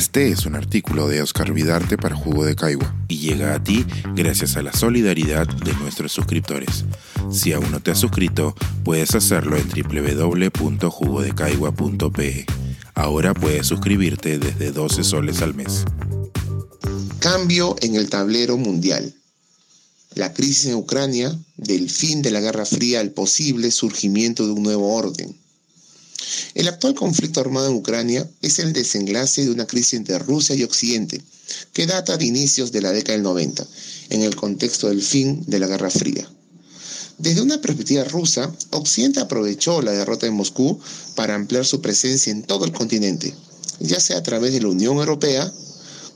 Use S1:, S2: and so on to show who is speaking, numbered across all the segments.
S1: Este es un artículo de Oscar Vidarte para Jugo de Caigua y llega a ti gracias a la solidaridad de nuestros suscriptores. Si aún no te has suscrito, puedes hacerlo en www.jugodecaigua.pe. Ahora puedes suscribirte desde 12 soles al mes.
S2: Cambio en el tablero mundial. La crisis en Ucrania, del fin de la Guerra Fría al posible surgimiento de un nuevo orden. El actual conflicto armado en Ucrania es el desenlace de una crisis entre Rusia y Occidente, que data de inicios de la década del 90, en el contexto del fin de la Guerra Fría. Desde una perspectiva rusa, Occidente aprovechó la derrota de Moscú para ampliar su presencia en todo el continente, ya sea a través de la Unión Europea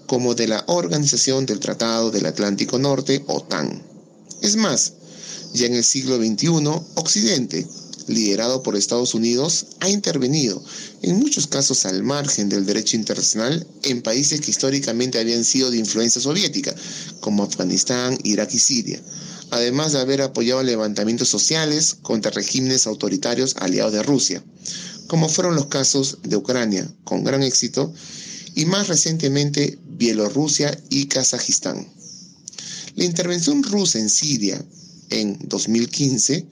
S2: como de la Organización del Tratado del Atlántico Norte, OTAN. Es más, ya en el siglo XXI, Occidente, liderado por Estados Unidos, ha intervenido, en muchos casos al margen del derecho internacional, en países que históricamente habían sido de influencia soviética, como Afganistán, Irak y Siria, además de haber apoyado levantamientos sociales contra regímenes autoritarios aliados de Rusia, como fueron los casos de Ucrania, con gran éxito, y más recientemente Bielorrusia y Kazajistán. La intervención rusa en Siria en 2015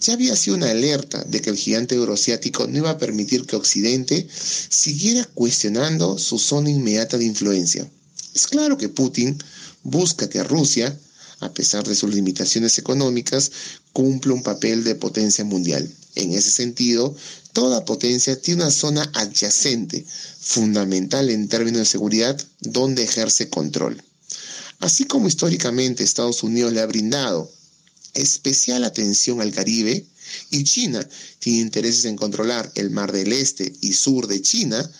S2: ya había sido una alerta de que el gigante euroasiático no iba a permitir que Occidente siguiera cuestionando su zona inmediata de influencia. Es claro que Putin busca que Rusia, a pesar de sus limitaciones económicas, cumpla un papel de potencia mundial. En ese sentido, toda potencia tiene una zona adyacente, fundamental en términos de seguridad, donde ejerce control. Así como históricamente Estados Unidos le ha brindado especial atención al Caribe y China tiene intereses en controlar el mar del este y sur de China,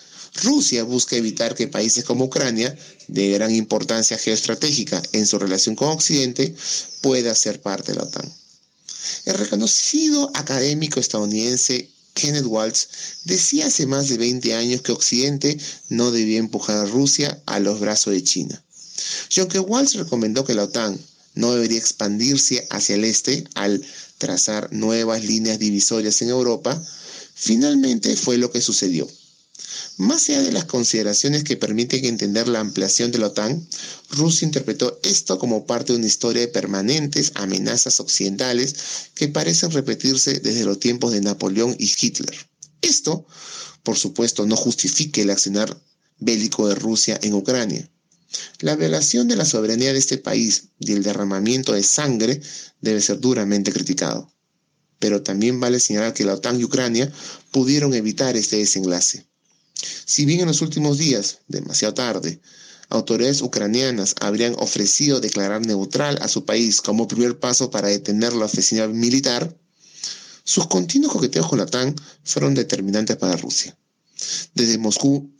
S2: Rusia busca evitar que países como Ucrania, de gran importancia geoestratégica en su relación con Occidente, pueda ser parte de la OTAN. El reconocido académico estadounidense Kenneth Waltz decía hace más de 20 años que Occidente no debía empujar a Rusia a los brazos de China. Y aunque Waltz recomendó que la OTAN no debería expandirse hacia el este al trazar nuevas líneas divisorias en Europa, finalmente fue lo que sucedió. Más allá de las consideraciones que permiten entender la ampliación de la OTAN, Rusia interpretó esto como parte de una historia de permanentes amenazas occidentales que parecen repetirse desde los tiempos de Napoleón y Hitler. Esto, por supuesto, no justifica el accionar bélico de Rusia en Ucrania. La violación de la soberanía de este país y el derramamiento de sangre debe ser duramente criticado. Pero también vale señalar que la OTAN y Ucrania pudieron evitar este desenlace. Si bien en los últimos días, demasiado tarde, autoridades ucranianas habrían ofrecido declarar neutral a su país como primer paso para detener la ofensiva militar, sus continuos coqueteos con la OTAN fueron determinantes para Rusia. Desde Moscú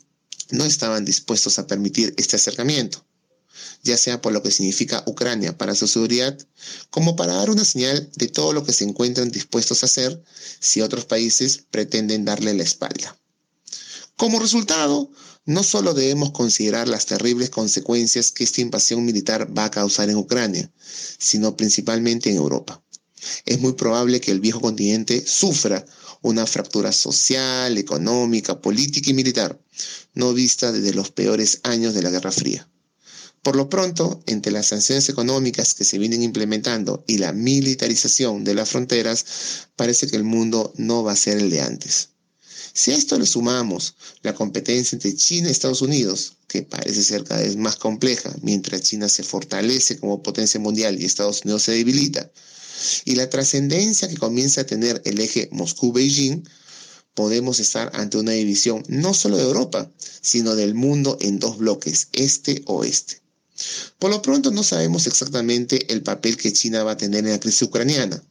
S2: no estaban dispuestos a permitir este acercamiento, ya sea por lo que significa Ucrania para su seguridad, como para dar una señal de todo lo que se encuentran dispuestos a hacer si otros países pretenden darle la espalda. Como resultado, no solo debemos considerar las terribles consecuencias que esta invasión militar va a causar en Ucrania, sino principalmente en Europa. Es muy probable que el viejo continente sufra una fractura social, económica, política y militar, no vista desde los peores años de la Guerra Fría. Por lo pronto, entre las sanciones económicas que se vienen implementando y la militarización de las fronteras, parece que el mundo no va a ser el de antes. Si a esto le sumamos la competencia entre China y Estados Unidos, que parece ser cada vez más compleja, mientras China se fortalece como potencia mundial y Estados Unidos se debilita, y la trascendencia que comienza a tener el eje Moscú-Beijing, podemos estar ante una división no solo de Europa, sino del mundo en dos bloques, este-oeste. Por lo pronto no sabemos exactamente el papel que China va a tener en la crisis ucraniana,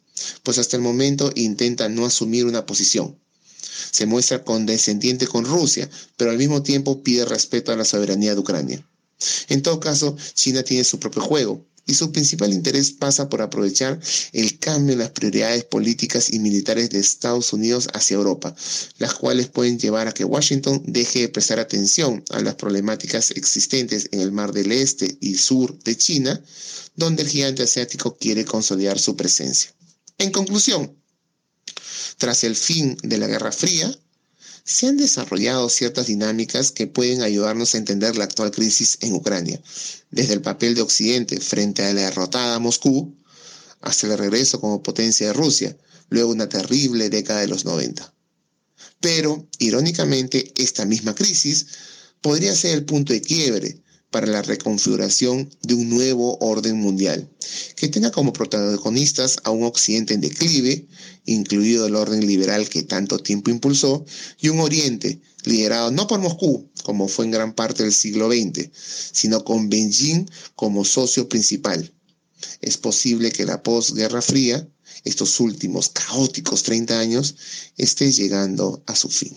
S2: pues hasta el momento intenta no asumir una posición. Se muestra condescendiente con Rusia, pero al mismo tiempo pide respeto a la soberanía de Ucrania. En todo caso, China tiene su propio juego, y su principal interés pasa por aprovechar el cambio en las prioridades políticas y militares de Estados Unidos hacia Europa, las cuales pueden llevar a que Washington deje de prestar atención a las problemáticas existentes en el Mar del Este y Sur de China, donde el gigante asiático quiere consolidar su presencia. En conclusión, tras el fin de la Guerra Fría, se han desarrollado ciertas dinámicas que pueden ayudarnos a entender la actual crisis en Ucrania, desde el papel de Occidente frente a la derrotada Moscú hasta el regreso como potencia de Rusia, luego una terrible década de los 90. Pero, irónicamente, esta misma crisis podría ser el punto de quiebre para la reconfiguración de un nuevo orden mundial, que tenga como protagonistas a un Occidente en declive, incluido el orden liberal que tanto tiempo impulsó, y un Oriente liderado no por Moscú, como fue en gran parte del siglo XX, sino con Beijing como socio principal. Es posible que la posguerra fría, estos últimos caóticos 30 años, esté llegando a su fin.